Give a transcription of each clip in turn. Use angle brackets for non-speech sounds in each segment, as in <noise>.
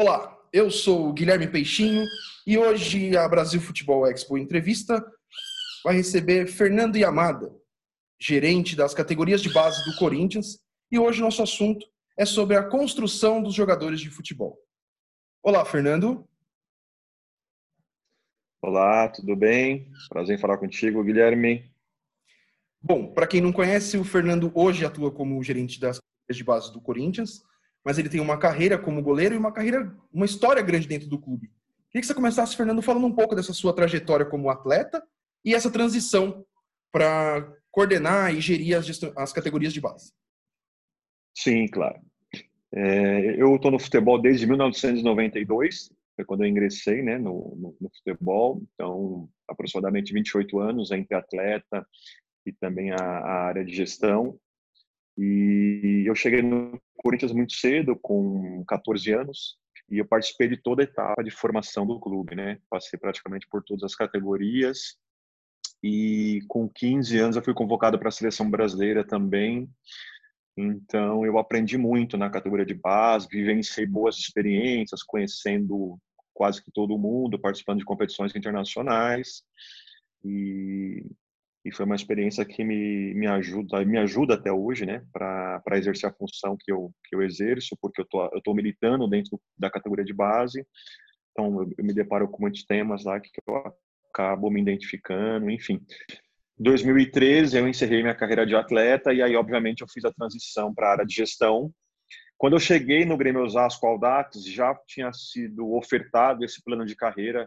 Olá, eu sou o Guilherme Peixinho e hoje a Brasil Futebol Expo Entrevista vai receber Fernando Yamada, gerente das categorias de base do Corinthians, e hoje nosso assunto é sobre a construção dos jogadores de futebol. Olá, Fernando. Olá, tudo bem? Prazer em falar contigo, Guilherme. Bom, para quem não conhece, o Fernando hoje atua como gerente das categorias de base do Corinthians, mas ele tem uma carreira como goleiro e uma carreira, uma história grande dentro do clube. Queria que você começasse, Fernando, falando um pouco dessa sua trajetória como atleta e essa transição para coordenar e gerir as, as, categorias de base. Sim, claro. É, eu estou no futebol desde 1992, foi quando eu ingressei né, no, no, no, futebol, então aproximadamente 28 anos entre atleta e também a, a, área de gestão. E eu cheguei no Corinthians muito cedo, com 14 anos, e eu participei de toda a etapa de formação do clube, né? Passei praticamente por todas as categorias. E com 15 anos eu fui convocado para a seleção brasileira também. Então eu aprendi muito na categoria de base, vivenciei boas experiências, conhecendo quase que todo mundo, participando de competições internacionais. E e foi uma experiência que me, me ajuda me ajuda até hoje né para exercer a função que eu que eu exerço porque eu tô eu tô militando dentro da categoria de base. Então eu, eu me deparo com muitos temas lá que eu acabo me identificando enfim. 2013 eu encerrei minha carreira de atleta e aí obviamente eu fiz a transição para a área de gestão. Quando eu cheguei no Grêmio Osasco Aldax já tinha sido ofertado esse plano de carreira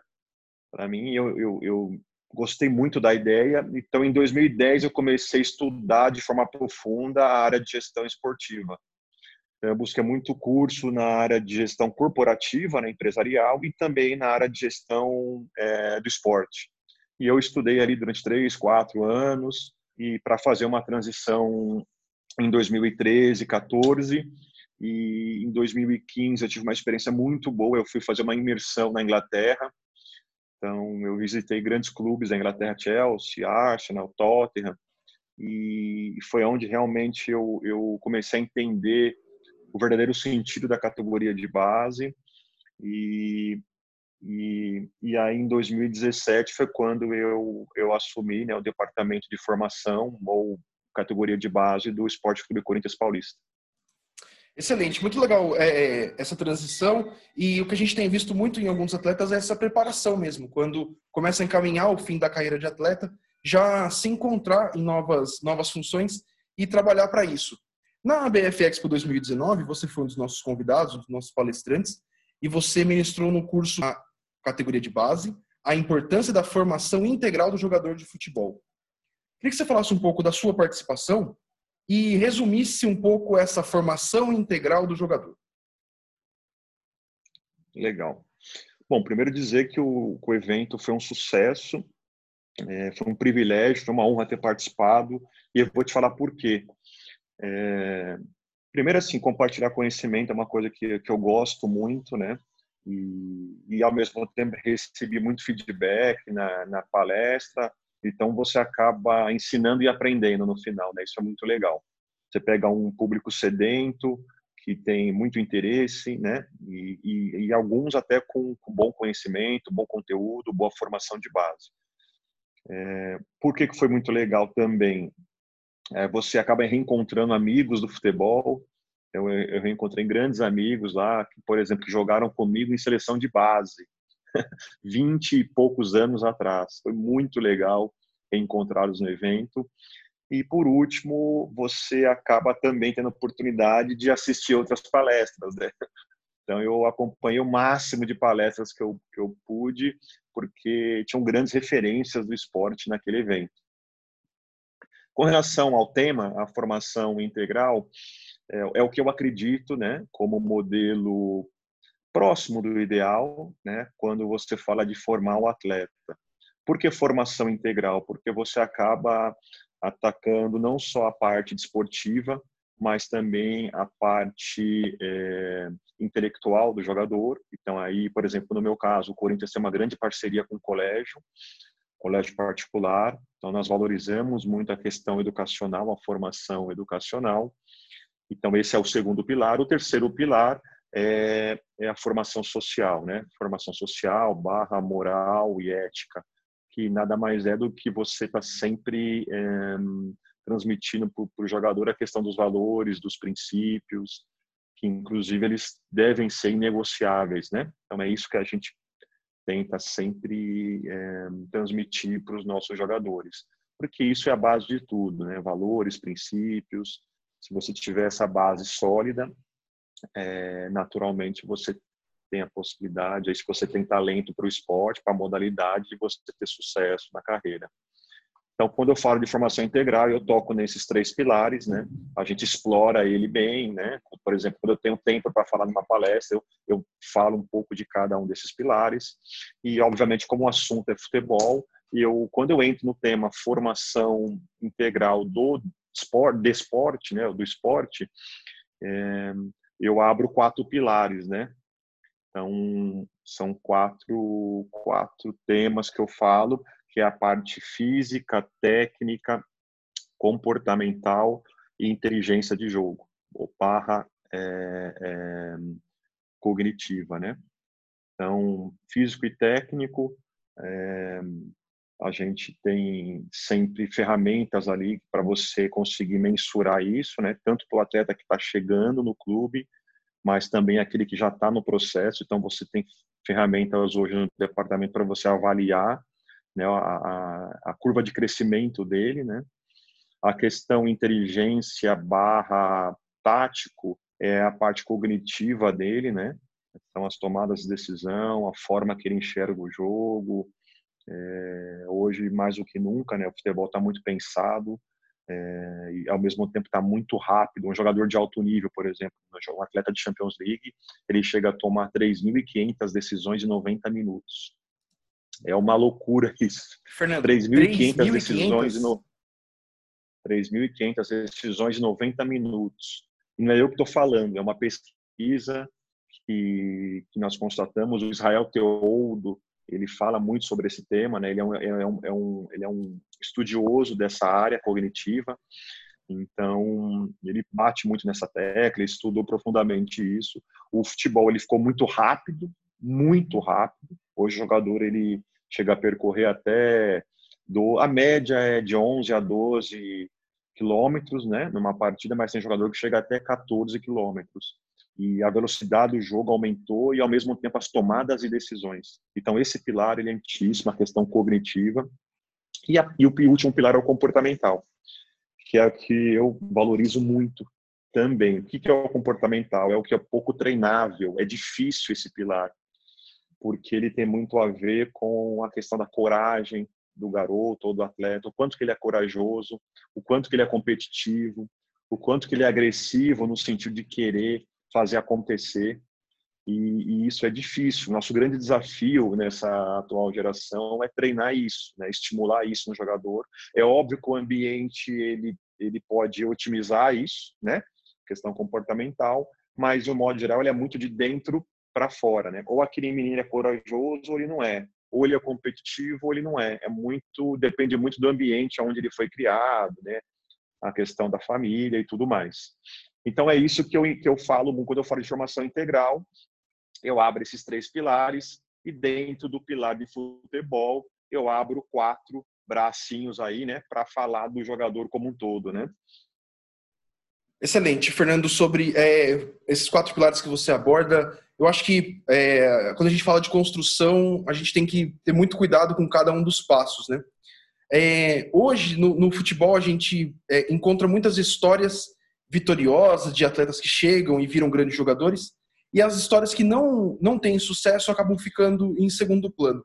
para mim eu, eu, eu gostei muito da ideia. Então, em 2010, eu comecei a estudar de forma profunda a área de gestão esportiva. Então, eu busquei muito curso na área de gestão corporativa, né, empresarial, e também na área de gestão é, do esporte. E eu estudei ali durante três, quatro anos, e para fazer uma transição em 2013, 14, e em 2015 eu tive uma experiência muito boa. Eu fui fazer uma imersão na Inglaterra, então, eu visitei grandes clubes da Inglaterra, Chelsea, Arsenal, Tottenham, e foi onde realmente eu, eu comecei a entender o verdadeiro sentido da categoria de base. E, e, e aí, em 2017, foi quando eu, eu assumi né, o departamento de formação ou categoria de base do Esporte Clube Corinthians Paulista. Excelente, muito legal é, é, essa transição e o que a gente tem visto muito em alguns atletas é essa preparação mesmo, quando começa a encaminhar o fim da carreira de atleta, já se encontrar em novas, novas funções e trabalhar para isso. Na BF Expo 2019, você foi um dos nossos convidados, um dos nossos palestrantes, e você ministrou no curso a categoria de base a importância da formação integral do jogador de futebol. Queria que você falasse um pouco da sua participação e resumisse um pouco essa formação integral do jogador. Legal. Bom, primeiro dizer que o, o evento foi um sucesso, é, foi um privilégio, foi uma honra ter participado e eu vou te falar por quê. É, primeiro, assim, compartilhar conhecimento é uma coisa que, que eu gosto muito, né? E, e ao mesmo tempo recebi muito feedback na, na palestra, então você acaba ensinando e aprendendo no final, né? Isso é muito legal. Você pega um público sedento, que tem muito interesse, né? E, e, e alguns até com, com, bom conhecimento, bom conteúdo, boa formação de base. É, por que, que foi muito legal também? É, você acaba reencontrando amigos do futebol. Eu, eu reencontrei grandes amigos lá, que, por exemplo, que jogaram comigo em seleção de base. <laughs> 20 e poucos anos atrás. Foi muito legal encontrá-los no evento. E, por último, você acaba também tendo a oportunidade de assistir outras palestras. Né? Então, eu acompanhei o máximo de palestras que eu, que eu pude, porque tinham grandes referências do esporte naquele evento. Com relação ao tema, a formação integral, é, é o que eu acredito né, como modelo próximo do ideal, né, quando você fala de formar o atleta. Por que formação integral? Porque você acaba atacando não só a parte desportiva, mas também a parte é, intelectual do jogador. Então, aí, por exemplo, no meu caso, o Corinthians tem uma grande parceria com o colégio, colégio particular. Então, nós valorizamos muito a questão educacional, a formação educacional. Então, esse é o segundo pilar. O terceiro pilar é, é a formação social, né? Formação social barra moral e ética, que nada mais é do que você está sempre é, transmitindo para o jogador a questão dos valores, dos princípios, que inclusive eles devem ser inegociáveis, né? Então é isso que a gente tenta sempre é, transmitir para os nossos jogadores, porque isso é a base de tudo, né? Valores, princípios. Se você tiver essa base sólida, é, naturalmente você tem a possibilidade, aí se você tem talento para o esporte, para a modalidade, de você ter sucesso na carreira. Então, quando eu falo de formação integral, eu toco nesses três pilares, né? A gente explora ele bem, né? Por exemplo, quando eu tenho tempo para falar numa palestra, eu, eu falo um pouco de cada um desses pilares. E, obviamente, como o assunto é futebol, eu, quando eu entro no tema formação integral do esporte, né? Do esporte, é, eu abro quatro pilares, né? Então, são quatro, quatro temas que eu falo que é a parte física, técnica, comportamental e inteligência de jogo, ou barra é, é, cognitiva, né? Então, físico e técnico, é, a gente tem sempre ferramentas ali para você conseguir mensurar isso, né? Tanto para o atleta que está chegando no clube, mas também aquele que já está no processo. Então, você tem ferramentas hoje no departamento para você avaliar né, a, a, curva de crescimento dele, né? A questão inteligência barra tático é a parte cognitiva dele, né? São as tomadas de decisão, a forma que ele enxerga o jogo. É, hoje, mais do que nunca, né? O futebol está muito pensado é, e, ao mesmo tempo, está muito rápido. Um jogador de alto nível, por exemplo, um atleta de Champions League, ele chega a tomar 3.500 decisões em 90 minutos. É uma loucura <laughs> isso. Fernando, 3.500 decisões no 3.500 decisões em 90 minutos. E não é eu que estou falando, é uma pesquisa que, que nós constatamos. O Israel Teoldo, ele fala muito sobre esse tema, né? ele, é um, é um, é um, ele é um estudioso dessa área cognitiva, então ele bate muito nessa tecla, estudou profundamente isso. O futebol ele ficou muito rápido, muito rápido. Hoje o jogador ele chega a percorrer até do a média é de 11 a 12 quilômetros, né, numa partida, mas tem jogador que chega até 14 quilômetros. E a velocidade do jogo aumentou e ao mesmo tempo as tomadas e decisões. Então esse pilar ele é antíssimo, a questão cognitiva. E, a, e o último pilar é o comportamental, que é o que eu valorizo muito também. O que é o comportamental? É o que é pouco treinável, é difícil esse pilar porque ele tem muito a ver com a questão da coragem do garoto ou do atleta, o quanto que ele é corajoso, o quanto que ele é competitivo, o quanto que ele é agressivo no sentido de querer fazer acontecer. E, e isso é difícil. Nosso grande desafio nessa atual geração é treinar isso, né? estimular isso no jogador. É óbvio que o ambiente ele ele pode otimizar isso, né? Questão comportamental, mas de modo geral ele é muito de dentro para fora, né? Ou aquele menino é corajoso ou ele não é. Ou ele é competitivo ou ele não é. É muito depende muito do ambiente onde ele foi criado, né? A questão da família e tudo mais. Então é isso que eu que eu falo quando eu falo de formação integral. Eu abro esses três pilares e dentro do pilar de futebol eu abro quatro bracinhos aí, né, para falar do jogador como um todo, né? Excelente, Fernando. Sobre é, esses quatro pilares que você aborda, eu acho que é, quando a gente fala de construção, a gente tem que ter muito cuidado com cada um dos passos, né? É, hoje, no, no, futebol, a gente é, encontra muitas histórias vitoriosas de atletas que chegam e viram grandes jogadores, e as histórias que não, não têm sucesso acabam ficando em segundo plano.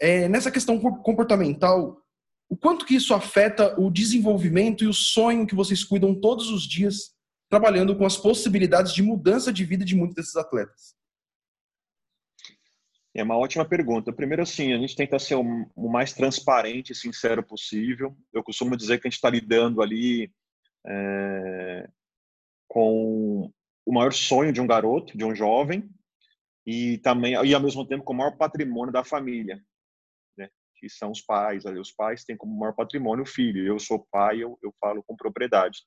É, nessa questão comportamental, o quanto que isso afeta o desenvolvimento e o sonho que vocês cuidam todos os dias, trabalhando com as possibilidades de mudança de vida de muitos desses atletas? É uma ótima pergunta. Primeiro, assim, a gente tenta ser o mais transparente e sincero possível. Eu costumo dizer que a gente está lidando ali é, com o maior sonho de um garoto, de um jovem, e também e ao mesmo tempo com o maior patrimônio da família, né? Que são os pais. Ali, os pais têm como maior patrimônio o filho. Eu sou pai, eu, eu falo com propriedade.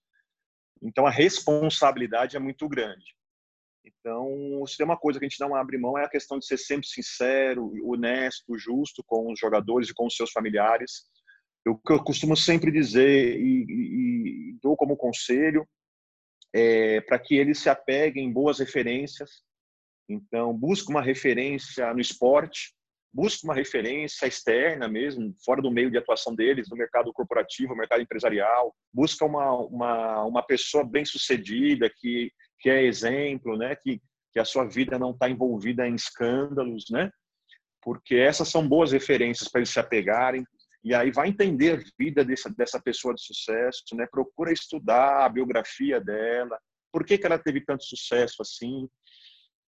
Então a responsabilidade é muito grande. Então, se tem uma coisa que a gente não abre mão é a questão de ser sempre sincero, honesto, justo com os jogadores e com os seus familiares. Que eu costumo sempre dizer e, e, e dou como conselho é para que eles se apeguem em boas referências. Então, busque uma referência no esporte, busque uma referência externa mesmo, fora do meio de atuação deles, no mercado corporativo, no mercado empresarial. Busca uma, uma, uma pessoa bem sucedida que que é exemplo, né? Que, que a sua vida não está envolvida em escândalos, né? Porque essas são boas referências para eles se apegarem. E aí vai entender a vida dessa, dessa pessoa de sucesso, né? Procura estudar a biografia dela, por que, que ela teve tanto sucesso assim,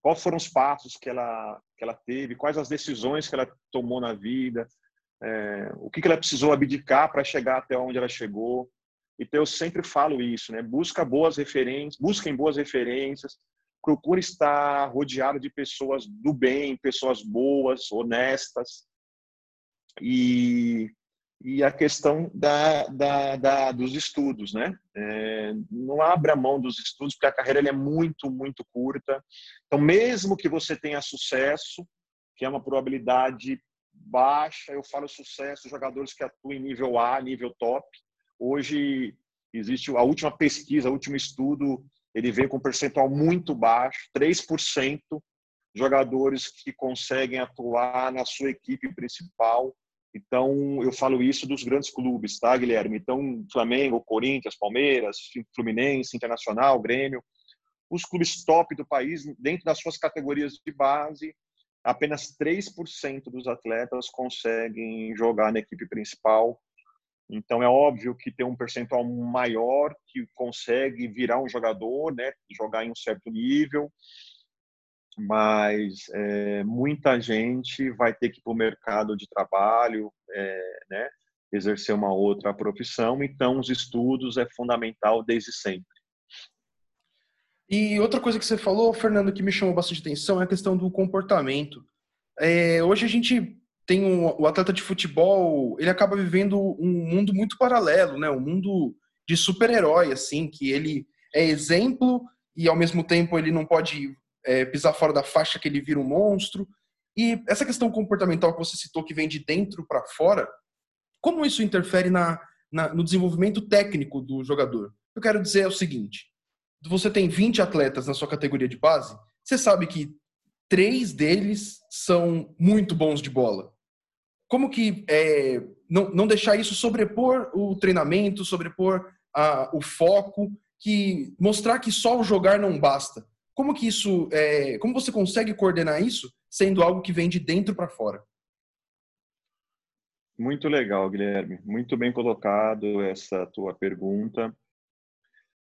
quais foram os passos que ela, que ela teve, quais as decisões que ela tomou na vida, é, o que, que ela precisou abdicar para chegar até onde ela chegou. Então eu sempre falo isso, né? Busca boas referências, busquem boas referências, procure estar rodeado de pessoas do bem, pessoas boas, honestas. E, e a questão da, da, da dos estudos, né? É, não abra mão dos estudos, porque a carreira é muito, muito curta. Então, mesmo que você tenha sucesso, que é uma probabilidade baixa, eu falo sucesso, jogadores que atuam em nível A, nível top, Hoje existe a última pesquisa, o último estudo, ele veio com um percentual muito baixo, 3% jogadores que conseguem atuar na sua equipe principal. Então, eu falo isso dos grandes clubes, tá, Guilherme? Então, Flamengo, Corinthians, Palmeiras, Fluminense, Internacional, Grêmio, os clubes top do país, dentro das suas categorias de base, apenas 3% dos atletas conseguem jogar na equipe principal. Então é óbvio que tem um percentual maior que consegue virar um jogador, né, jogar em um certo nível, mas é, muita gente vai ter que ir para o mercado de trabalho, é, né, exercer uma outra profissão. Então os estudos é fundamental desde sempre. E outra coisa que você falou, Fernando, que me chamou bastante atenção é a questão do comportamento. É, hoje a gente tem um, o atleta de futebol, ele acaba vivendo um mundo muito paralelo, né? Um mundo de super-herói, assim, que ele é exemplo e ao mesmo tempo ele não pode é, pisar fora da faixa que ele vira um monstro. E essa questão comportamental que você citou, que vem de dentro para fora, como isso interfere na, na, no desenvolvimento técnico do jogador? Eu quero dizer é o seguinte: você tem 20 atletas na sua categoria de base, você sabe que três deles são muito bons de bola como que é, não, não deixar isso sobrepor o treinamento, sobrepor a, o foco, que mostrar que só o jogar não basta. Como que isso, é, como você consegue coordenar isso, sendo algo que vem de dentro para fora? Muito legal, Guilherme. Muito bem colocado essa tua pergunta.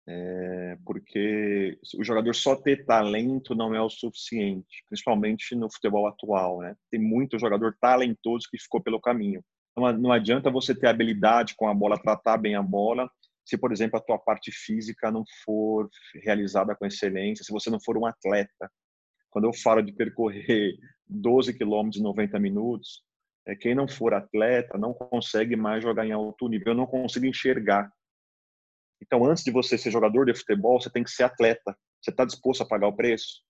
É, porque o jogador só ter talento não é o suficiente, principalmente no futebol atual, né? Tem muito jogador talentoso que ficou pelo caminho. Não, não adianta você ter habilidade com a bola, tratar bem a bola, se, por exemplo, a tua parte física não for realizada com excelência, se você não for um atleta. Quando eu falo de percorrer <laughs> 12 quilômetros em 90 minutos, é, quem não for atleta não consegue mais jogar em alto nível, não consigo enxergar então, antes de você ser jogador de futebol, você tem que ser atleta. Você está disposto a pagar o preço?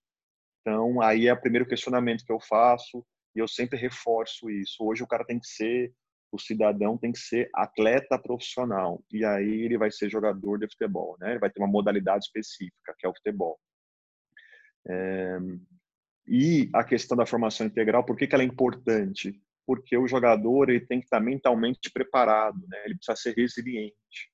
Então, aí é o primeiro questionamento que eu faço e eu sempre reforço isso. Hoje o cara tem que ser, o cidadão tem que ser atleta profissional e aí ele vai ser jogador de futebol, né? Ele vai ter uma modalidade específica, que é o futebol. É... E a questão da formação integral, por que, que ela é importante? Porque o jogador ele tem que estar mentalmente preparado, né? Ele precisa ser resiliente.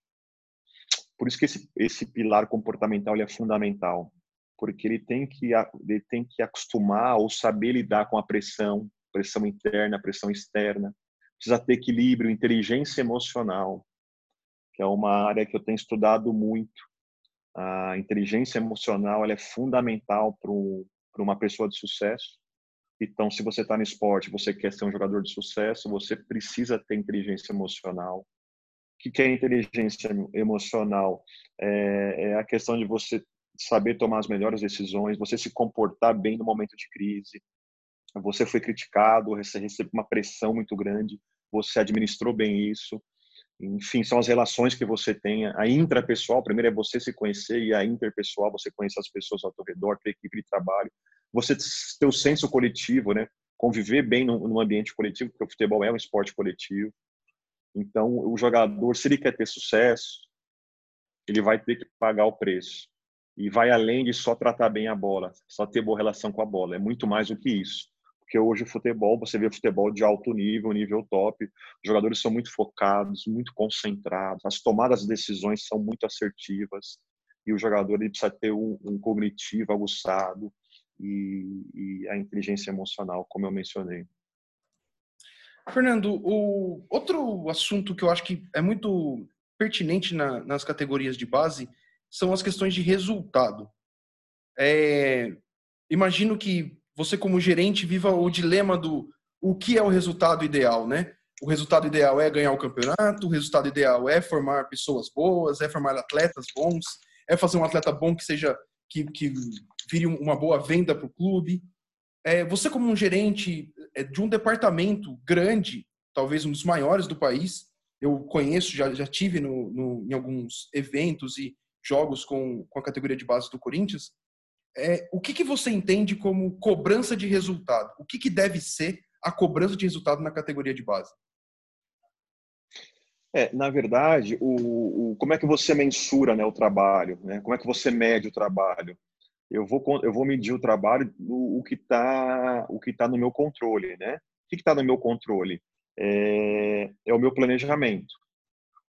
Por isso que esse, esse pilar comportamental é fundamental, porque ele tem que ele tem que acostumar ou saber lidar com a pressão, pressão interna, pressão externa. Precisa ter equilíbrio, inteligência emocional, que é uma área que eu tenho estudado muito. A inteligência emocional é fundamental para uma pessoa de sucesso. Então, se você está no esporte, você quer ser um jogador de sucesso, você precisa ter inteligência emocional o que é inteligência emocional? É, é a questão de você saber tomar as melhores decisões, você se comportar bem no momento de crise. Você foi criticado, você recebeu uma pressão muito grande, você administrou bem isso. enfim, são as relações que você tem, a intrapessoal, primeiro é você se conhecer e a interpessoal, você conhecer as pessoas ao seu redor, ter equipe de trabalho, você ter o senso coletivo, né? Conviver bem num, ambiente coletivo, porque o futebol é um esporte coletivo. Então, o jogador, se ele quer ter sucesso, ele vai ter que pagar o preço. E vai além de só tratar bem a bola, só ter boa relação com a bola. É muito mais do que isso porque hoje o futebol, você vê futebol de alto nível, nível top, os jogadores são muito focados, muito concentrados, as tomadas de decisões são muito assertivas, e o jogador ele precisa ter um, um cognitivo aguçado e, e, a inteligência emocional, como eu mencionei. Fernando, o outro assunto que eu acho que é muito pertinente na, nas categorias de base são as questões de resultado. É, imagino que você como gerente viva o dilema do o que é o resultado ideal, né? O resultado ideal é ganhar o campeonato, o resultado ideal é formar pessoas boas, é formar atletas bons, é fazer um atleta bom que seja que, que vire uma boa venda para o clube. É, você como um gerente é, de um departamento grande, talvez um dos maiores do país, eu conheço, já, já tive no, no, em alguns eventos e jogos com, com a categoria de base do Corinthians é, o que, que você entende como cobrança de resultado? O que, que deve ser a cobrança de resultado na categoria de base? É, na verdade, o, o, como é que você mensura né, o trabalho? Né? Como é que você mede o trabalho? Eu vou, eu vou medir o trabalho o, o que está tá no meu controle, né? O que está no meu controle? É, é o meu planejamento.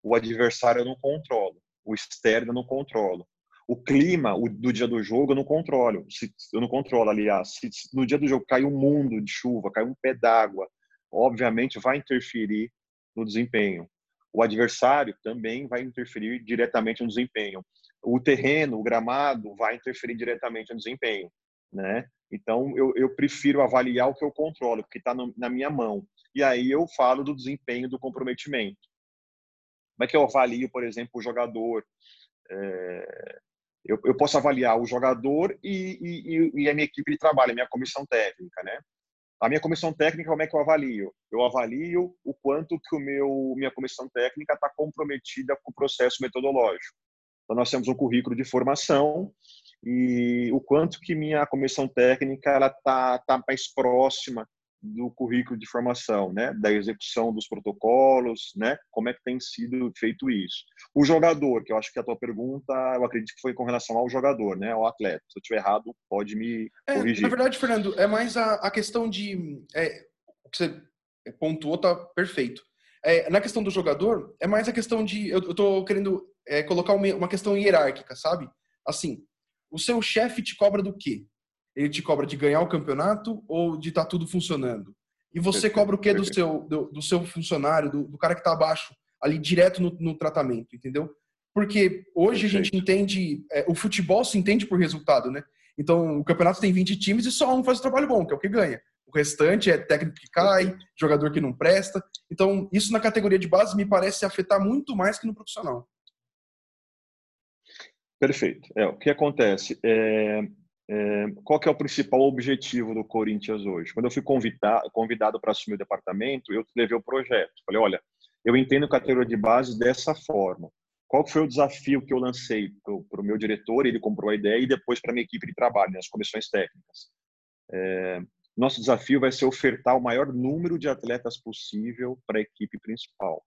O adversário eu não controlo, o externo eu não controlo o clima o, do dia do jogo eu não controlo. Se, eu não controlo, aliás. Se, se no dia do jogo cai um mundo de chuva, cai um pé d'água, obviamente vai interferir no desempenho. O adversário também vai interferir diretamente no desempenho. O terreno, o gramado, vai interferir diretamente no desempenho, né? Então, eu, eu prefiro avaliar o que eu controlo, que está na minha mão. E aí eu falo do desempenho, do comprometimento. Como é que eu avalio, por exemplo, o jogador? É, eu, eu posso avaliar o jogador e, e, e, a minha equipe de trabalho, a minha comissão técnica, né? A minha comissão técnica, como é que eu avalio? Eu avalio o quanto que o meu minha comissão técnica está comprometida com o processo metodológico. Então, nós temos um currículo de formação e o quanto que minha comissão técnica ela está tá mais próxima do currículo de formação, né, da execução dos protocolos, né, como é que tem sido feito isso. O jogador, que eu acho que a tua pergunta, eu acredito que foi com relação ao jogador, né, ao atleta. Se eu estiver errado, pode me é, corrigir. Na verdade, Fernando, é mais a, a questão de é, o que você pontuou tá perfeito. É, na questão do jogador, é mais a questão de eu, tô querendo é, colocar uma, uma questão hierárquica, sabe? Assim, o seu chefe te cobra do quê? Ele te cobra de ganhar o campeonato ou de estar tá tudo funcionando? E você cobra o que do seu, do, do seu funcionário, do, do, cara que está abaixo, ali direto no, no, tratamento, entendeu? Porque hoje Perfeito. a gente entende, é, o futebol se entende por resultado, né? Então o campeonato tem 20 times e só um faz o trabalho bom, que é o que ganha. O restante é técnico que cai, jogador que não presta. Então, isso na categoria de base me parece afetar muito mais que no profissional. Perfeito. É, o que acontece? É, é, qual que é o principal objetivo do Corinthians hoje? Quando eu fui convidado, convidado para assumir o departamento, eu levei o projeto. Falei, olha, eu entendo categoria de base dessa forma. Qual foi o desafio que eu lancei para o meu diretor? Ele comprou a ideia e depois para a minha equipe de trabalho, nas comissões técnicas. É, nosso desafio vai ser ofertar o maior número de atletas possível para a equipe principal.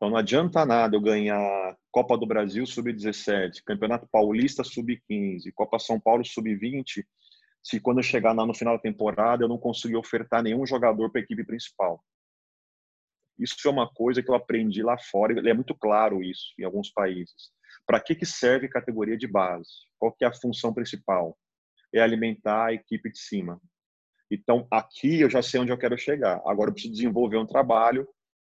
Então não adianta nada eu ganhar Copa do Brasil sub-17, Campeonato Paulista sub-15, Copa São Paulo sub-20, se quando eu chegar no final da temporada eu não conseguir ofertar nenhum jogador para a equipe principal. Isso é uma coisa que eu aprendi lá fora, e é muito claro isso em alguns países. Para que, que serve categoria de base? Qual que é a função principal? É alimentar a equipe de cima. Então, aqui eu já sei onde eu quero chegar. Agora eu preciso desenvolver um trabalho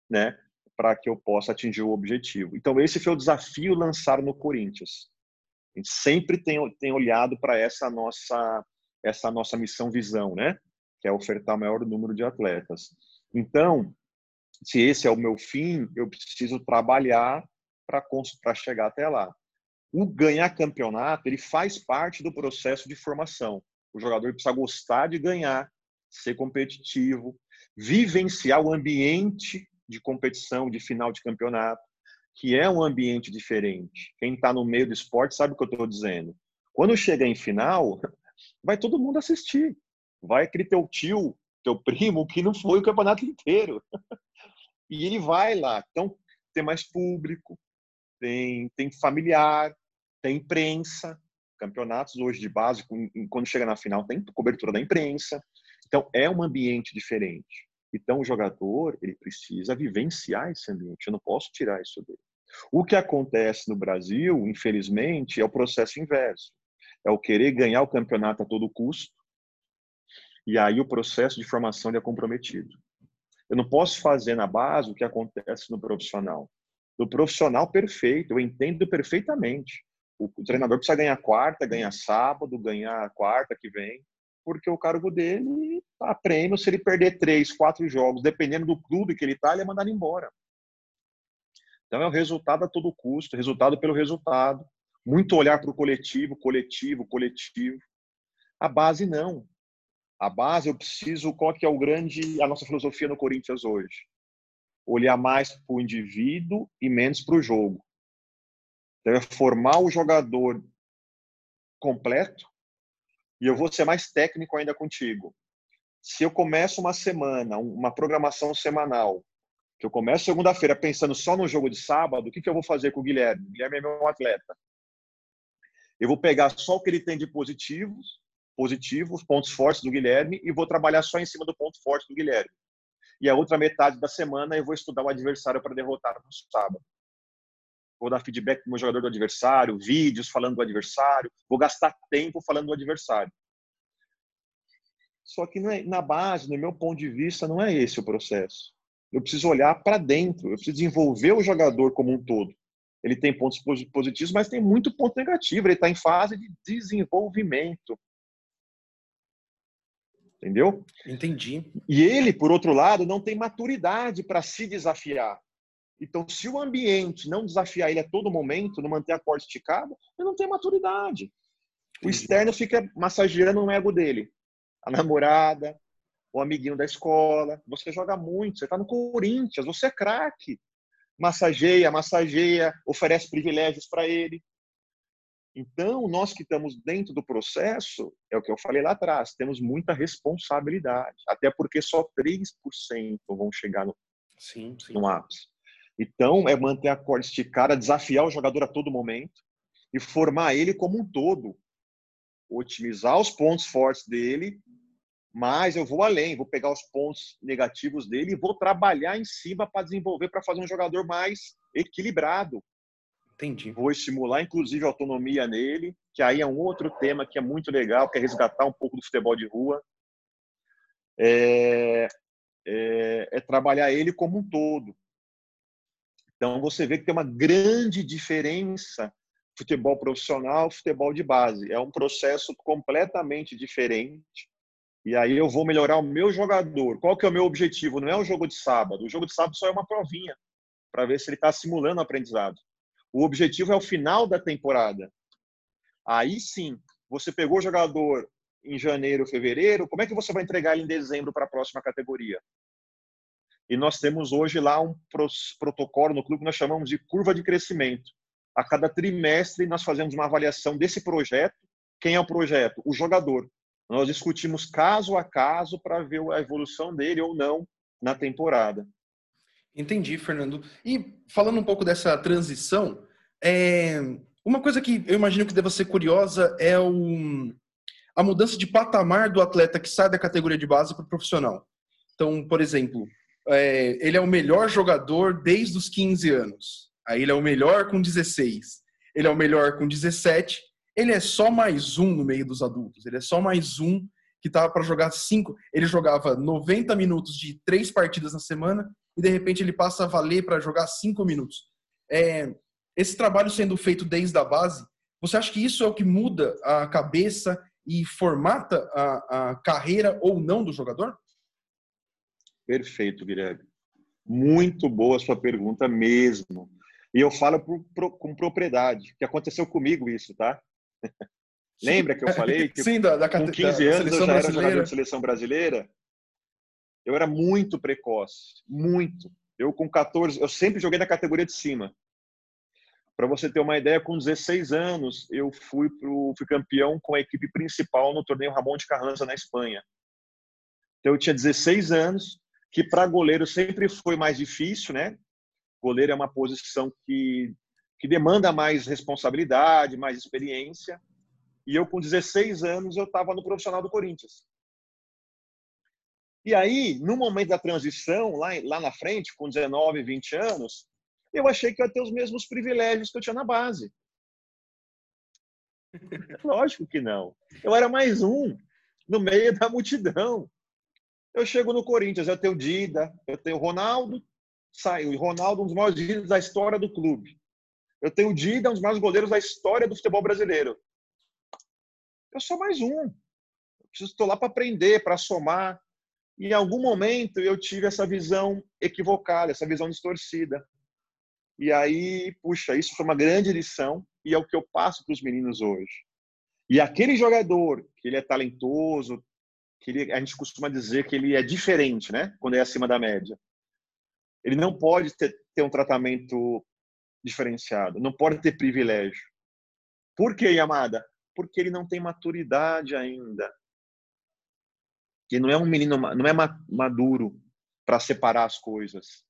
né, para que eu possa atingir o objetivo. Então, esse foi o desafio lançado no Corinthians. A gente sempre tem, tem olhado para essa nossa essa nossa missão visão, né? Que é ofertar o maior número de atletas. Então, se esse é o meu fim, eu preciso trabalhar para chegar até lá. O ganhar campeonato, ele faz parte do processo de formação. O jogador precisa gostar de ganhar, ser competitivo, vivenciar o ambiente de competição, de final de campeonato, que é um ambiente diferente. Quem está no meio do esporte sabe o que eu estou dizendo. Quando chega em final, <laughs> vai todo mundo assistir. Vai aquele teu tio, teu primo, que não foi o campeonato inteiro. <laughs> E ele vai lá. Então, tem mais público, tem, tem familiar, tem imprensa. Campeonatos hoje de base, quando chega na final, tem cobertura da imprensa. Então, é um ambiente diferente. Então, o jogador, ele precisa vivenciar esse ambiente. Eu não posso tirar isso dele. O que acontece no Brasil, infelizmente, é o processo inverso. É o querer ganhar o campeonato a todo custo. E aí o processo de formação é comprometido. Eu não posso fazer na base o que acontece no profissional. No profissional, perfeito, eu entendo perfeitamente. O, treinador precisa ganhar quarta, ganhar sábado, ganhar quarta que vem, porque o cargo dele tá prêmio se ele perder três, quatro jogos, dependendo do clube que ele está, ele é mandado embora. Então é o resultado a todo custo, resultado pelo resultado. Muito olhar para o coletivo, coletivo, coletivo. A base não a base, eu preciso, qual que é o grande, a nossa filosofia no Corinthians hoje? Olhar mais para o indivíduo e menos para o jogo. Então, é formar o jogador completo e eu vou ser mais técnico ainda contigo. Se eu começo uma semana, uma programação semanal, que eu começo segunda-feira pensando só no jogo de sábado, o que, que eu vou fazer com o Guilherme? O Guilherme é meu atleta. Eu vou pegar só o que ele tem de positivos positivo, os pontos fortes do Guilherme, e vou trabalhar só em cima do ponto forte do Guilherme. E a outra metade da semana eu vou estudar o adversário para derrotar no sábado. Vou dar feedback para o meu jogador do adversário, vídeos falando do adversário, vou gastar tempo falando do adversário. Só que é, na base, no meu ponto de vista, não é esse o processo. Eu preciso olhar para dentro, eu preciso desenvolver o jogador como um todo. Ele tem pontos positivos, mas tem muito ponto negativo. Ele está em fase de desenvolvimento entendeu? Entendi. E ele, por outro lado, não tem maturidade para se desafiar. Então, se o ambiente não desafiar ele a todo momento, não manter a corda esticada, ele não tem maturidade. O externo fica massageando no ego dele. A namorada, o amiguinho da escola. Você joga muito, você está no Corinthians, você é craque. Massageia, massageia, oferece privilégios para ele. Então, nós que estamos dentro do processo, é o que eu falei lá atrás, temos muita responsabilidade, até porque só 3% vão chegar no, sim, sim. no ápice. Então, é manter a corda esticada, desafiar o jogador a todo momento e formar ele como um todo. Otimizar os pontos fortes dele, mas eu vou além, vou pegar os pontos negativos dele e vou trabalhar em cima para desenvolver, para fazer um jogador mais equilibrado, Entendi. Vou estimular, inclusive, a autonomia nele, que aí é um outro tema que é muito legal, que é resgatar um pouco do futebol de rua. É, é, é trabalhar ele como um todo. Então, você vê que tem uma grande diferença futebol profissional futebol de base. É um processo completamente diferente. E aí eu vou melhorar o meu jogador. Qual que é o meu objetivo? Não é o jogo de sábado. O jogo de sábado só é uma provinha para ver se ele está simulando o aprendizado. O objetivo é o final da temporada. Aí sim, você pegou o jogador em janeiro, fevereiro, como é que você vai entregar ele em dezembro para a próxima categoria? E nós temos hoje lá um protocolo no clube que nós chamamos de curva de crescimento. A cada trimestre nós fazemos uma avaliação desse projeto. Quem é o projeto? O jogador. Nós discutimos caso a caso para ver a evolução dele ou não na temporada. Entendi, Fernando. E falando um pouco dessa transição, é... uma coisa que eu imagino que deva ser curiosa é o... a mudança de patamar do atleta que sai da categoria de base para o profissional. Então, por exemplo, é... ele é o melhor jogador desde os 15 anos. Aí ele é o melhor com 16. Ele é o melhor com 17. Ele é só mais um no meio dos adultos. Ele é só mais um que estava para jogar cinco. Ele jogava 90 minutos de três partidas na semana e de repente ele passa a valer para jogar cinco minutos. É, esse trabalho sendo feito desde a base, você acha que isso é o que muda a cabeça e formata a, a carreira ou não do jogador? Perfeito, Guilherme. Muito boa sua pergunta mesmo. E eu falo com propriedade, que aconteceu comigo isso, tá? Lembra que eu falei que Sim, da, da, com 15 da anos eu já era jogador de seleção brasileira? eu era muito precoce, muito. Eu com 14, eu sempre joguei na categoria de cima. Para você ter uma ideia, com 16 anos, eu fui pro fui campeão com a equipe principal no torneio Ramon de Carranza na Espanha. Então eu tinha 16 anos, que para goleiro sempre foi mais difícil, né? Goleiro é uma posição que que demanda mais responsabilidade, mais experiência. E eu, com 16 anos, eu estava no profissional do Corinthians. E aí, no momento da transição, lá, lá na frente, com 19, 20 anos, eu achei que eu ia ter os mesmos privilégios que eu tinha na base. <laughs> Lógico que não. Eu era mais um no meio da multidão. Eu chego no Corinthians, eu tenho Dida, eu tenho Ronaldo, saiu. E Ronaldo, um dos maiores ídolos da história do clube. Eu tenho Dida, um dos maiores goleiros da história do futebol brasileiro. Eu sou mais um. Eu estou lá para aprender, para somar. E em algum momento eu tive essa visão equivocada, essa visão distorcida. E aí, puxa, isso foi uma grande lição e é o que eu passo para os meninos hoje. E aquele jogador que ele é talentoso, que ele, a gente costuma dizer que ele é diferente, né? Quando é acima da média. Ele não pode ter, ter um tratamento diferenciado, não pode ter privilégio. Por que, Yamada? Porque ele não tem maturidade ainda. Ele não é um menino, não é maduro para separar as coisas.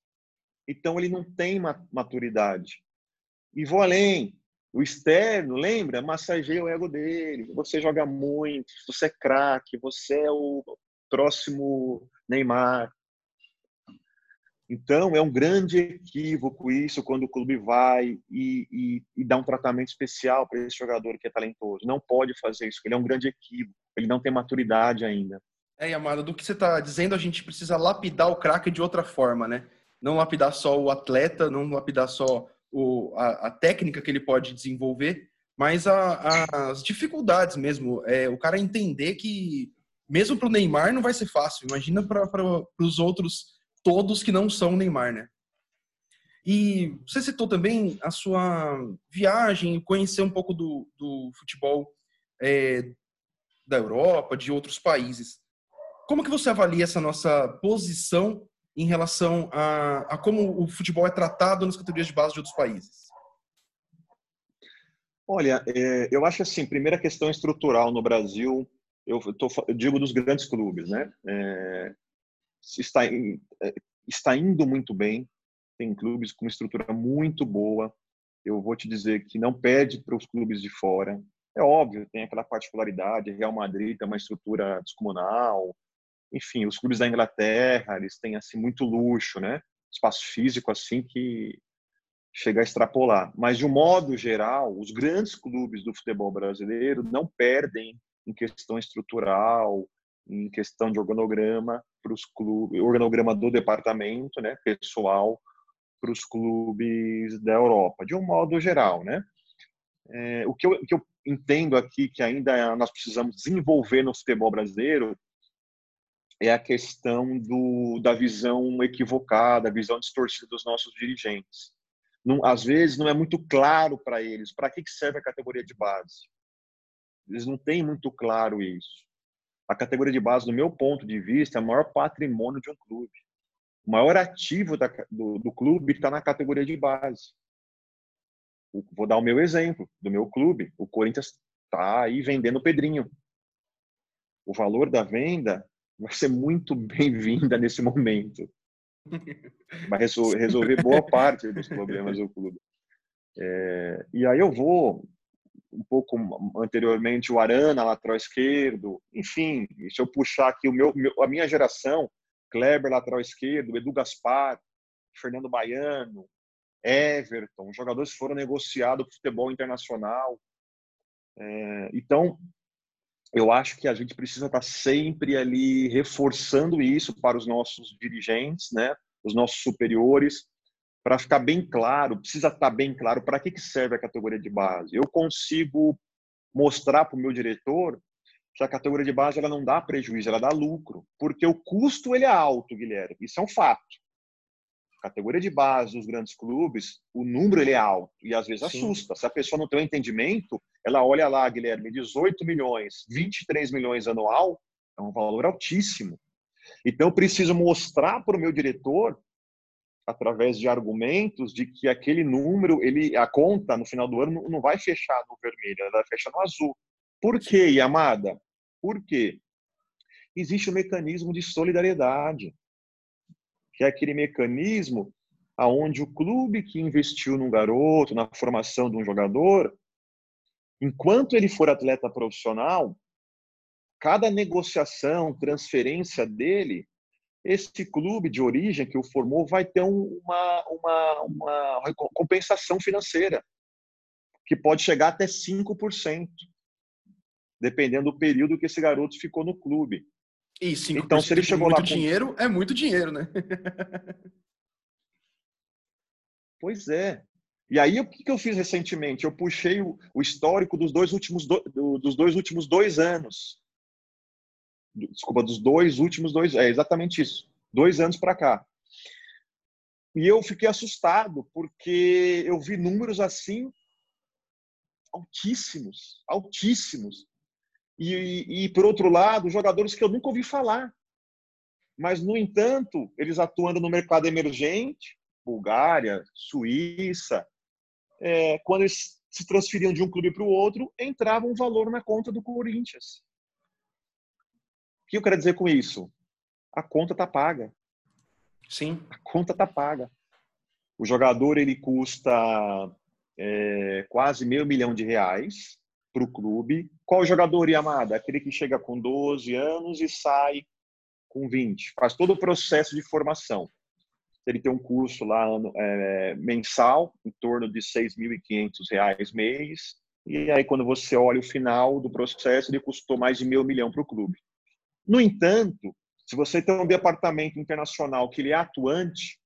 Então ele não tem maturidade. E vou além. O externo, lembra? Massageia o ego dele. Você joga muito, você é craque, você é o próximo Neymar. Então, é um grande equívoco isso quando o clube vai e, e, e dá um tratamento especial para esse jogador que é talentoso. Não pode fazer isso, ele é um grande equívoco, ele não tem maturidade ainda. É, Yamada, do que você está dizendo, a gente precisa lapidar o craque de outra forma, né? Não lapidar só o atleta, não lapidar só o, a, a técnica que ele pode desenvolver, mas a, a, as dificuldades mesmo. É, o cara entender que, mesmo para o Neymar, não vai ser fácil. Imagina para os outros todos que não são Neymar, né? E você citou também a sua viagem, conhecer um pouco do, do futebol é, da Europa, de outros países. Como que você avalia essa nossa posição em relação a, a como o futebol é tratado nas categorias de base de outros países? Olha, é, eu acho assim, primeira questão estrutural no Brasil, eu, tô, eu digo dos grandes clubes, né? É, está, é, está indo muito bem, tem clubes com estrutura muito boa. Eu vou te dizer que não pede para os clubes de fora. É óbvio, tem aquela particularidade. Real Madrid tem uma estrutura descomunal. Enfim, os clubes da Inglaterra, eles têm assim muito luxo, né? Espaço físico assim que chega a extrapolar. Mas de um modo geral, os grandes clubes do futebol brasileiro não perdem em questão estrutural, em questão de organograma para os clubes, organograma do departamento, né, pessoal, para os clubes da Europa, de um modo geral, né? É, o, que eu, o que eu entendo aqui que ainda nós precisamos desenvolver no futebol brasileiro é a questão do, da visão equivocada, a visão distorcida dos nossos dirigentes. Não, às vezes não é muito claro para eles para que serve a categoria de base. Eles não têm muito claro isso a categoria de base, do meu ponto de vista, é o maior patrimônio de um clube. O maior ativo da, do, do clube está na categoria de base. vou dar o meu exemplo do meu clube. O Corinthians está aí vendendo o Pedrinho. O valor da venda vai ser muito <laughs> bem-vinda nesse momento. <laughs> Vai resolver boa parte dos problemas do clube. É, e aí eu vou um pouco anteriormente o Arana, lateral esquerdo, enfim, se eu puxar aqui o meu, a minha geração, Kleber, lateral esquerdo, Edu Gaspar, Fernando Baiano, Everton, jogadores que foram negociados para o futebol internacional. É, então, eu acho que a gente precisa estar sempre ali reforçando isso para os nossos dirigentes, né, os nossos superiores, para ficar bem claro, precisa estar bem claro para que, que serve a categoria de base. Eu consigo mostrar para o meu diretor que a categoria de base ela não dá prejuízo, ela dá lucro, porque o custo ele é alto, Guilherme. Isso é um fato. A categoria de base dos grandes clubes, o número ele é alto e às vezes Sim. assusta. Se a pessoa não tem um entendimento, ela olha lá, Guilherme, 18 milhões, 23 milhões anual, é um valor altíssimo. Então eu preciso mostrar para o meu diretor através de argumentos de que aquele número, ele, a conta no final do ano não vai fechar no vermelho, ela vai fechar no azul. Por quê, Yamada? Por quê? Existe o um mecanismo de solidariedade, que é aquele mecanismo aonde o clube que investiu num garoto, na formação de um jogador, enquanto ele for atleta profissional, cada negociação, transferência dele esse clube de origem que o formou vai ter uma, uma, uma compensação financeira, que pode chegar até 5%, dependendo do período que esse garoto ficou no clube. E 5% então, se ele chegou muito lá com... dinheiro, é muito dinheiro, né? pois é. E aí, o que eu fiz recentemente? Eu puxei o, histórico dos dois últimos, do, dos dois últimos dois anos desculpa, dos dois últimos dois, é exatamente isso, dois anos para cá. E eu fiquei assustado porque eu vi números assim altíssimos, altíssimos. E, e, por outro lado, jogadores que eu nunca ouvi falar. Mas, no entanto, eles atuando no mercado emergente, Bulgária, Suíça, é, quando eles se transferiam de um clube para o outro, entrava um valor na conta do Corinthians que eu quero dizer com isso? A conta está paga. Sim. A conta está paga. O jogador ele custa é, quase meio milhão de reais para o clube. Qual jogador, Yamada? Aquele que chega com 12 anos e sai com 20. Faz todo o processo de formação. Ele tem um curso lá é, mensal, em torno de R$ 6.500 mês. E aí, quando você olha o final do processo, ele custou mais de meio milhão para o clube. No entanto, se você tem um departamento internacional que ele é atuante,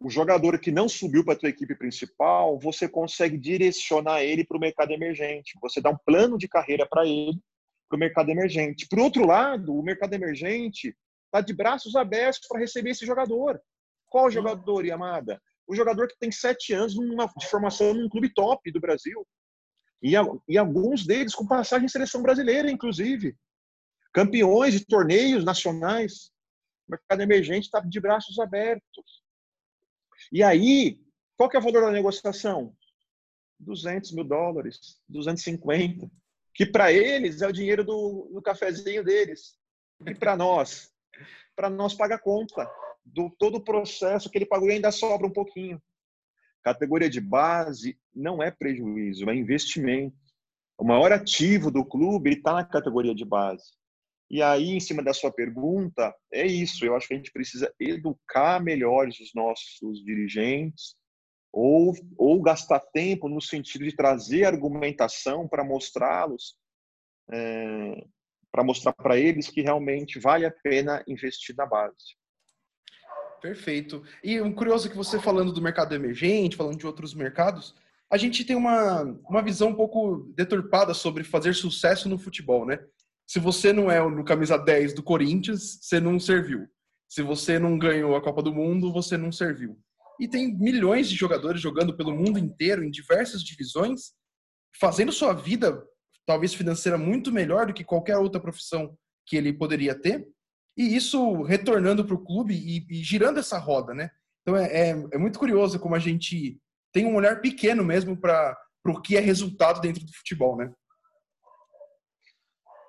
o jogador que não subiu para a tua equipe principal, você consegue direcionar ele para o mercado emergente. Você dá um plano de carreira para ele para o mercado emergente. Por outro lado, o mercado emergente está de braços abertos para receber esse jogador. Qual jogador, Yamada? O jogador que tem sete anos numa, de formação num clube top do Brasil. E, e alguns deles com passagem em seleção brasileira, inclusive. Campeões de torneios nacionais. O mercado emergente está de braços abertos. E aí, qual que é o valor da negociação? 200 mil dólares, 250. Que para eles é o dinheiro do, do cafezinho deles. E para nós? Para nós paga a conta do todo o processo que ele pagou e ainda sobra um pouquinho. Categoria de base não é prejuízo, é investimento. O maior ativo do clube está na categoria de base. E aí, em cima da sua pergunta, é isso. Eu acho que a gente precisa educar melhores os nossos dirigentes ou, ou gastar tempo no sentido de trazer argumentação para mostrá-los, é, para mostrar para eles que realmente vale a pena investir na base. Perfeito. E um curioso que você falando do mercado emergente, falando de outros mercados, a gente tem uma, uma visão um pouco deturpada sobre fazer sucesso no futebol, né? Se você não é no camisa 10 do Corinthians, você não serviu. Se você não ganhou a Copa do Mundo, você não serviu. E tem milhões de jogadores jogando pelo mundo inteiro, em diversas divisões, fazendo sua vida, talvez financeira, muito melhor do que qualquer outra profissão que ele poderia ter e isso retornando para o clube e, e, girando essa roda, né? Então é, é, é, muito curioso como a gente tem um olhar pequeno mesmo para o que é resultado dentro do futebol, né?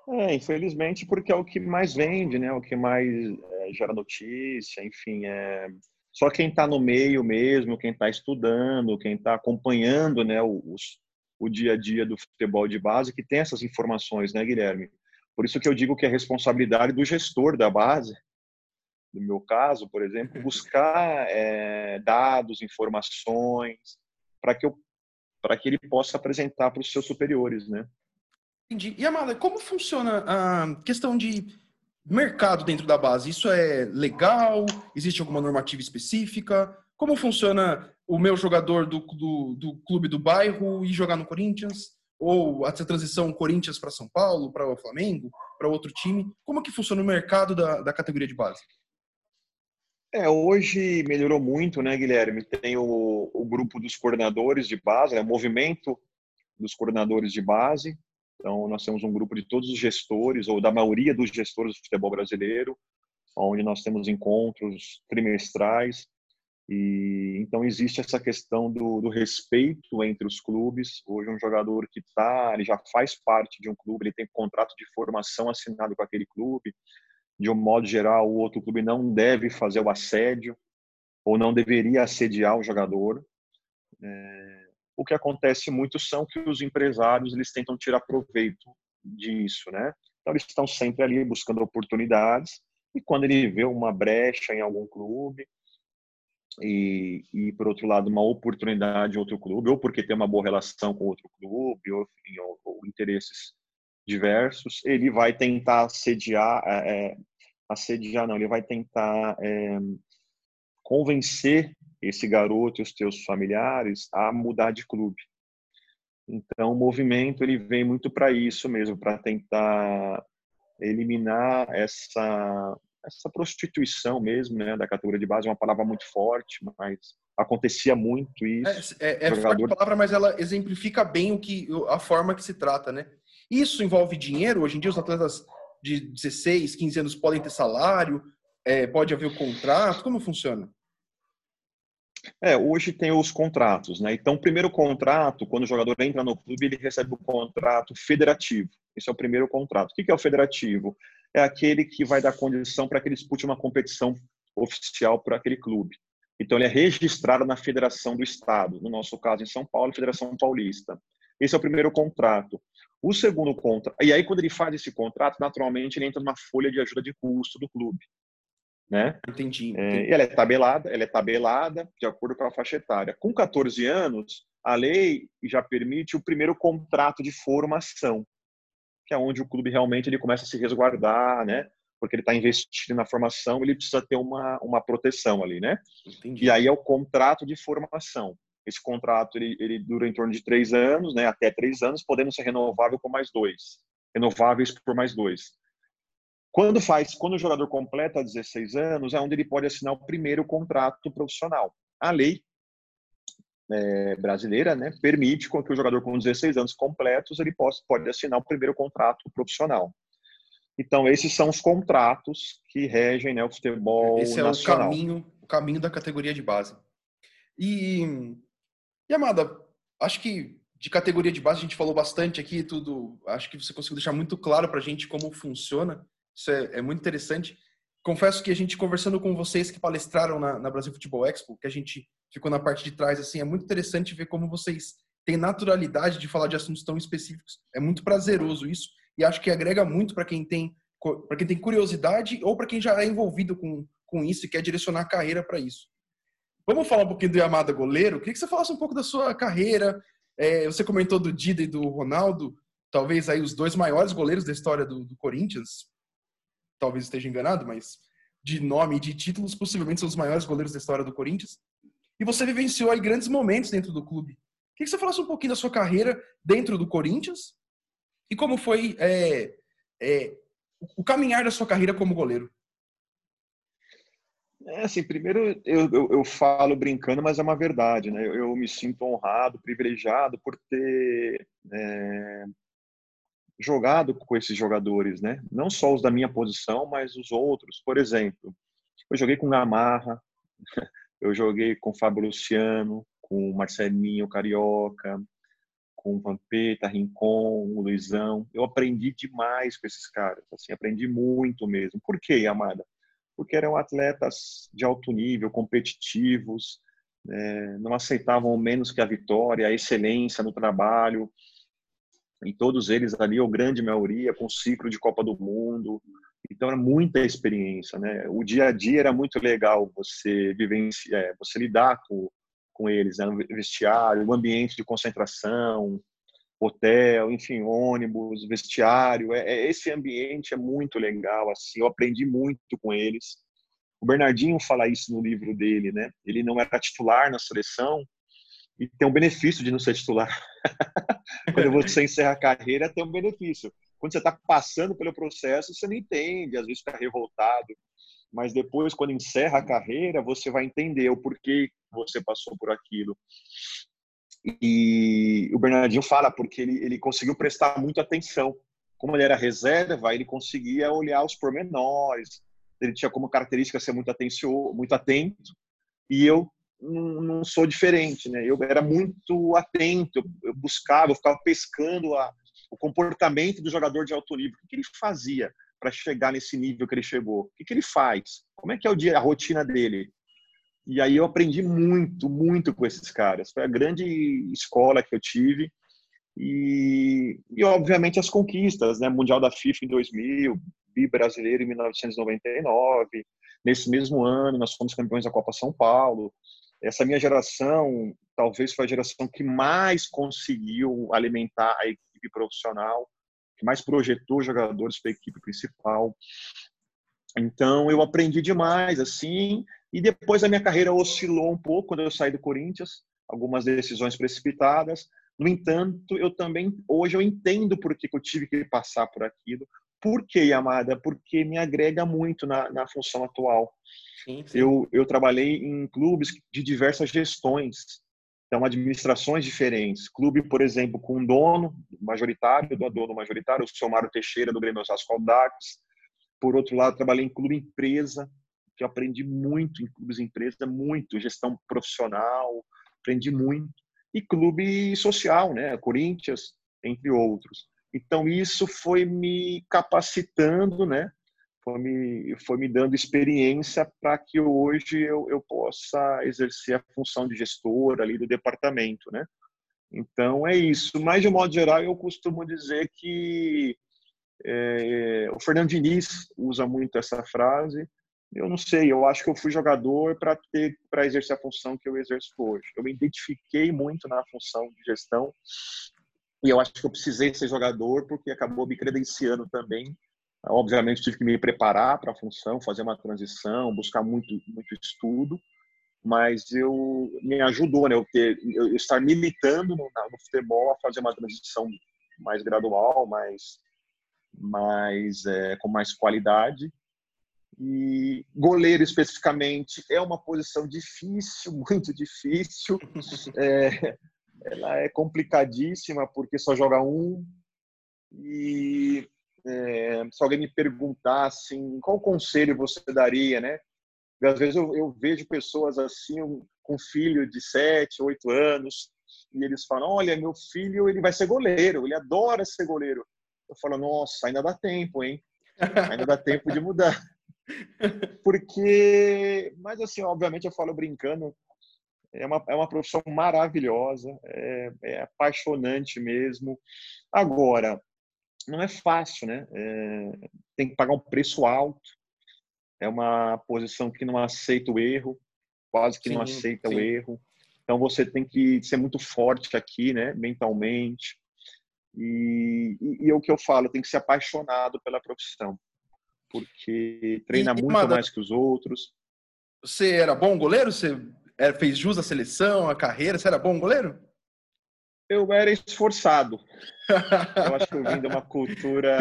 É, infelizmente, porque é o que mais vende, né? O que mais é, gera notícia, enfim, é só quem está no meio mesmo, quem está estudando, quem está acompanhando, né, os, o dia a dia do futebol de base, que tem essas informações, né, Guilherme? Por isso que eu digo que é responsabilidade do gestor da base, no meu caso, por exemplo, buscar é, dados, informações, para que, eu, que ele possa apresentar para os seus superiores, né? Entendi. E, Amada, como funciona a questão de mercado dentro da base? Isso é legal? Existe alguma normativa específica? Como funciona o meu jogador do, do, do clube do bairro e jogar no Corinthians? ou essa transição Corinthians para São Paulo, para o Flamengo, para outro time? Como que funciona o mercado da, da categoria de base? É, hoje melhorou muito, né, Guilherme? Tem o, o grupo dos coordenadores de base, né, o movimento dos coordenadores de base. Então, nós temos um grupo de todos os gestores, ou da maioria dos gestores do futebol brasileiro. onde nós temos encontros trimestrais e então existe essa questão do, do, respeito entre os clubes. Hoje um jogador que está, ele já faz parte de um clube, ele tem contrato de formação assinado com aquele clube. De um modo geral, o outro clube não deve fazer o assédio ou não deveria assediar o jogador. É, o que acontece muito são que os empresários eles tentam tirar proveito disso, né? Então eles estão sempre ali buscando oportunidades e quando ele vê uma brecha em algum clube e, e por outro lado uma oportunidade em outro clube ou porque tem uma boa relação com outro clube ou, enfim, ou, ou interesses diversos ele vai tentar assediar é, é, assediar não ele vai tentar é, convencer esse garoto e os teus familiares a mudar de clube. Então o movimento ele vem muito para isso mesmo para tentar eliminar essa essa prostituição mesmo, né, da categoria de base, é uma palavra muito forte, mas acontecia muito isso. É, é, é jogador... forte a palavra, mas ela exemplifica bem o que a forma que se trata, né? Isso envolve dinheiro. Hoje em dia, os atletas de 16, 15 anos podem ter salário, é, pode haver o contrato. Como funciona? É, hoje tem os contratos, né? Então, o primeiro contrato, quando o jogador entra no clube, ele recebe o contrato federativo. Esse é o primeiro contrato. O que é o federativo? É aquele que vai dar condição para que ele dispute uma competição oficial para aquele clube. Então, ele é registrado na Federação do Estado, no nosso caso, em São Paulo, Federação Paulista. Esse é o primeiro contrato. O segundo contrato, e aí quando ele faz esse contrato, naturalmente ele entra numa folha de ajuda de custo do clube, né? Entendi. entendi. É, ela é tabelada, ela é tabelada de acordo com a faixa etária. Com 14 anos, a lei já permite o primeiro contrato de formação que é onde o clube realmente ele começa a se resguardar, né? Porque ele está investindo na formação, ele precisa ter uma, uma proteção ali, né? Entendi. E aí é o contrato de formação. Esse contrato ele, ele dura em torno de três anos, né? Até três anos, podendo ser renovável por mais dois, renováveis por mais dois. Quando faz, quando o jogador completa 16 anos, é onde ele pode assinar o primeiro contrato profissional. A lei é, brasileira né, permite que o jogador com 16 anos completos ele possa, pode assinar o primeiro contrato profissional. Então, esses são os contratos que regem né, o futebol Esse nacional. é o caminho, o caminho da categoria de base. E, e, Amada, acho que de categoria de base a gente falou bastante aqui, tudo. Acho que você conseguiu deixar muito claro para a gente como funciona. Isso é, é, muito interessante. Confesso que a gente conversando com vocês que palestraram na, na Brasil Futebol Expo, que a gente ficou na parte de trás, assim, é muito interessante ver como vocês têm naturalidade de falar de assuntos tão específicos. É muito prazeroso isso e acho que agrega muito para quem tem para quem tem curiosidade ou para quem já é envolvido com, com isso e quer direcionar a carreira para isso. Vamos falar um pouquinho do Yamada goleiro? Queria que você falasse um pouco da sua carreira. É, você comentou do Dida e do Ronaldo, talvez aí os dois maiores goleiros da história do, do Corinthians. Talvez esteja enganado, mas de nome e de títulos, possivelmente são os maiores goleiros da história do Corinthians e você vivenciou aí grandes momentos dentro do clube. Queria que você falasse um pouquinho da sua carreira dentro do Corinthians e como foi é, é, o caminhar da sua carreira como goleiro. É assim, primeiro eu, eu, eu, falo brincando, mas é uma verdade, né? Eu, eu me sinto honrado, privilegiado por ter é, jogado com esses jogadores, né? Não só os da minha posição, mas os outros. Por exemplo, eu joguei com Gamarra, eu joguei com o Fábio Luciano, com o Marcelinho Carioca, com o Vampeta, Rincon, o Luizão. Eu aprendi demais com esses caras, assim, aprendi muito mesmo. Por quê, Amada? Porque eram atletas de alto nível, competitivos, é, não aceitavam menos que a vitória, a excelência no trabalho. E todos eles ali, ou grande maioria, com ciclo de Copa do Mundo, então era muita experiência, né? O dia a dia era muito legal você vivenciar, é, você lidar com, com eles, né? Vestiário, o ambiente de concentração, hotel, enfim, ônibus, vestiário. É, é, esse ambiente é muito legal, assim. Eu aprendi muito com eles. O Bernardinho fala isso no livro dele, né? Ele não era titular na seleção e tem um benefício de não ser titular. <laughs> Quando você encerra a carreira, tem um benefício quando você está passando pelo processo, você não entende, às vezes fica revoltado. Mas depois, quando encerra a carreira, você vai entender o porquê você passou por aquilo. E o Bernardinho fala porque ele, ele conseguiu prestar muita atenção. Como ele era reserva, ele conseguia olhar os pormenores, ele tinha como característica ser muito atencioso, muito atento, e eu não, sou diferente, né? Eu era muito atento, eu buscava, eu ficava pescando a, o comportamento do jogador de alto nível, o que ele fazia para chegar nesse nível que ele chegou, o que ele faz, como é que é o dia, a rotina dele. E aí eu aprendi muito, muito com esses caras. Foi a grande escola que eu tive. E, e obviamente as conquistas, né? Mundial da FIFA em 2000, bi brasileiro em 1999. Nesse mesmo ano, nós fomos campeões da Copa São Paulo. Essa minha geração talvez foi a geração que mais conseguiu alimentar a equipe profissional, que mais projetou jogadores para a equipe principal. Então eu aprendi demais assim, e depois a minha carreira oscilou um pouco quando eu saí do Corinthians, algumas decisões precipitadas. No entanto, eu também hoje eu entendo por que eu tive que passar por aquilo, por que, Yamada? Porque me agrega muito na, na função atual. Sim, sim. Eu, eu trabalhei em clubes de diversas gestões, então administrações diferentes. Clube, por exemplo, com um dono majoritário, do dono majoritário, o seu Mário Teixeira, do Grêmio Osasco Aldax. Por outro lado, trabalhei em clube empresa, que eu aprendi muito em clubes empresa, muito, gestão profissional, aprendi muito. E clube social, né? Corinthians, entre outros. Então isso foi me capacitando, né? Foi me, foi me dando experiência para que hoje eu, eu possa exercer a função de gestor ali do departamento, né? Então é isso. Mas de modo geral eu costumo dizer que é, o Fernando Diniz usa muito essa frase. Eu não sei, eu acho que eu fui jogador para ter para exercer a função que eu exerço hoje. Eu me identifiquei muito na função de gestão e eu acho que eu precisei ser jogador porque acabou me credenciando também. Obviamente tive que me preparar para a função, fazer uma transição, buscar muito muito estudo, mas eu me ajudou, né, eu ter eu estar militando no, no futebol a fazer uma transição mais gradual, mais mais é, com mais qualidade. E goleiro especificamente é uma posição difícil, <laughs> muito difícil. <laughs> É, ela é complicadíssima porque só joga um. E é, se alguém me perguntar assim, qual conselho você daria, né? Às vezes eu, eu vejo pessoas assim, com filho de 7, 8 anos, e eles falam: Olha, meu filho ele vai ser goleiro, ele adora ser goleiro. Eu falo: Nossa, ainda dá tempo, hein? Ainda dá tempo de mudar. <laughs> Porque, mas assim, obviamente eu falo brincando, é uma, é uma profissão maravilhosa, é, é apaixonante mesmo. Agora, não é fácil, né? É, tem que pagar um preço alto. É uma posição que não aceita o erro, quase que sim, não aceita sim. o erro. Então você tem que ser muito forte aqui, né? Mentalmente. E, e, e é o que eu falo, tem que ser apaixonado pela profissão, porque treina e, muito mais que os outros. Você era bom goleiro? Você é, fez jus à seleção, à carreira? Você era bom goleiro? Eu era esforçado. Eu acho que eu vim de uma cultura,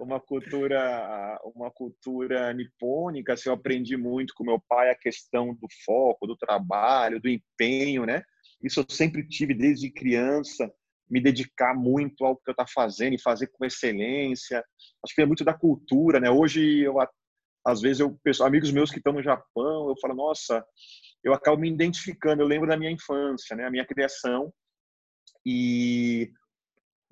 uma cultura, uma cultura nipônica. Assim, eu aprendi muito com meu pai a questão do foco, do trabalho, do empenho, né? Isso eu sempre tive desde criança, me dedicar muito ao que eu estou fazendo e fazer com excelência. Acho que é muito da cultura, né? Hoje eu às vezes eu amigos meus que estão no Japão, eu falo, nossa, eu acabo me identificando. Eu lembro da minha infância, né? A minha criação. E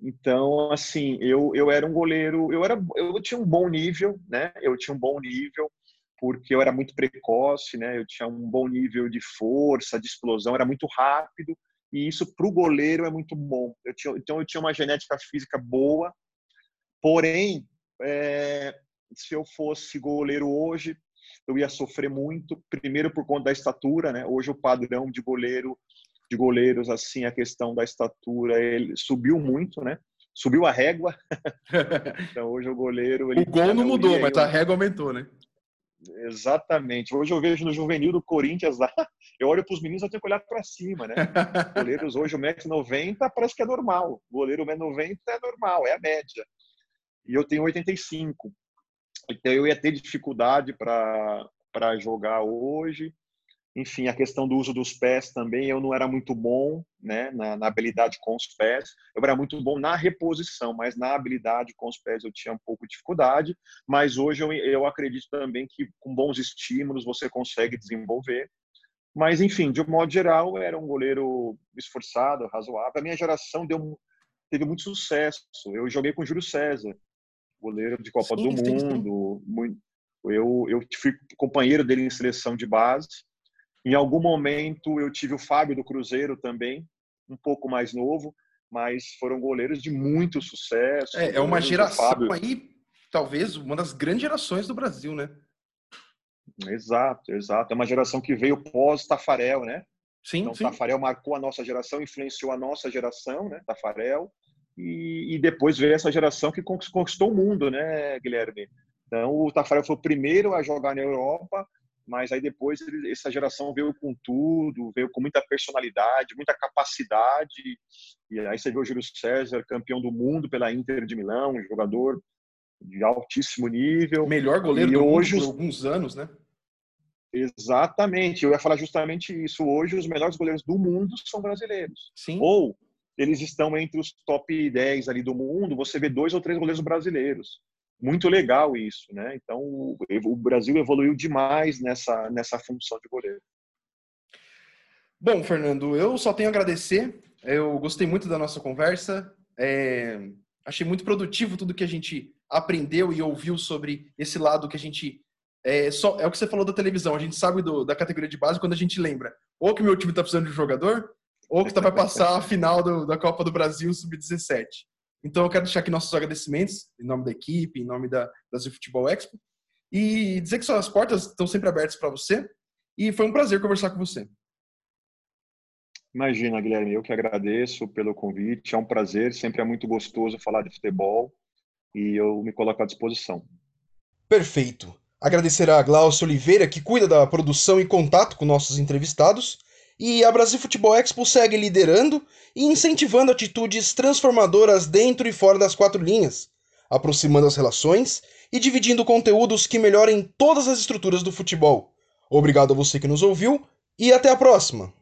então, assim, eu, eu era um goleiro, eu era eu tinha um bom nível, né? Eu tinha um bom nível porque eu era muito precoce, né? Eu tinha um bom nível de força, de explosão, era muito rápido e isso para o goleiro é muito bom. Eu tinha, então eu tinha uma genética física boa, porém, é, se eu fosse goleiro hoje, eu ia sofrer muito, primeiro por conta da estatura, né? Hoje o padrão de goleiro de goleiros assim, a questão da estatura, ele subiu muito, né? Subiu a régua. <laughs> então hoje o goleiro, o gol não mudou, mas a régua aumentou, né? Exatamente. Hoje eu vejo no juvenil do Corinthians lá, <laughs> eu olho para os meninos, eu tenho que olhar para cima, né? <laughs> Goleiros hoje, o 1,90m parece que é normal. Goleiro 1,90m é normal, é a média. E eu tenho 85. Então eu ia ter dificuldade para jogar hoje. Enfim, a questão do uso dos pés também, eu não era muito bom né, na, na, habilidade com os pés. Eu era muito bom na reposição, mas na habilidade com os pés eu tinha um pouco de dificuldade. Mas hoje eu, eu acredito também que com bons estímulos você consegue desenvolver. Mas, enfim, de um modo geral, era um goleiro esforçado, razoável. A minha geração deu, teve muito sucesso. Eu joguei com o Júlio César, goleiro de Copa sim, do sim, Mundo. Sim. Eu, eu fui companheiro dele em seleção de base em algum momento eu tive o Fábio do Cruzeiro também, um pouco mais novo, mas foram goleiros de muito sucesso. É, é uma geração aí, talvez uma das grandes gerações do Brasil, né? Exato, exato. É uma geração que veio pós-Tafarel, né? Sim, então, sim. Tafarel marcou a nossa geração, influenciou a nossa geração, né? Tafarel. E, e depois veio essa geração que conquistou o mundo, né, Guilherme? Então, o Tafarel foi o primeiro a jogar na Europa, mas aí depois essa geração veio com tudo, veio com muita personalidade, muita capacidade, e aí você viu o Júlio César, campeão do mundo pela Inter de Milão, um jogador de altíssimo nível. Melhor goleiro e do hoje, mundo por alguns anos, né? Exatamente, eu ia falar justamente isso. Hoje os melhores goleiros do mundo são brasileiros. Sim. Ou eles estão entre os top 10 ali do mundo, você vê dois ou três goleiros brasileiros muito legal isso, né? Então o, Brasil evoluiu demais nessa nessa função de goleiro. Bom, Fernando, eu só tenho a agradecer. Eu gostei muito da nossa conversa. É, achei muito produtivo tudo que a gente aprendeu e ouviu sobre esse lado que a gente é, só, é o que você falou da televisão. A gente sabe do, da categoria de base quando a gente lembra ou que meu time está precisando de um jogador ou que tá, vai passar a final do, da Copa do Brasil sub-17. Então, eu quero deixar aqui nossos agradecimentos, em nome da equipe, em nome da Brasil Futebol Expo, e dizer que suas portas estão sempre abertas para você. E foi um prazer conversar com você. Imagina, Guilherme, eu que agradeço pelo convite. É um prazer, sempre é muito gostoso falar de futebol e eu me coloco à disposição. Perfeito. Agradecer a Glaucia Oliveira, que cuida da produção e contato com nossos entrevistados, e a Brasil Futebol Expo segue liderando e incentivando atitudes transformadoras dentro e fora das quatro linhas, aproximando as relações e dividindo conteúdos que melhorem todas as estruturas do futebol. Obrigado a você que nos ouviu e até a próxima!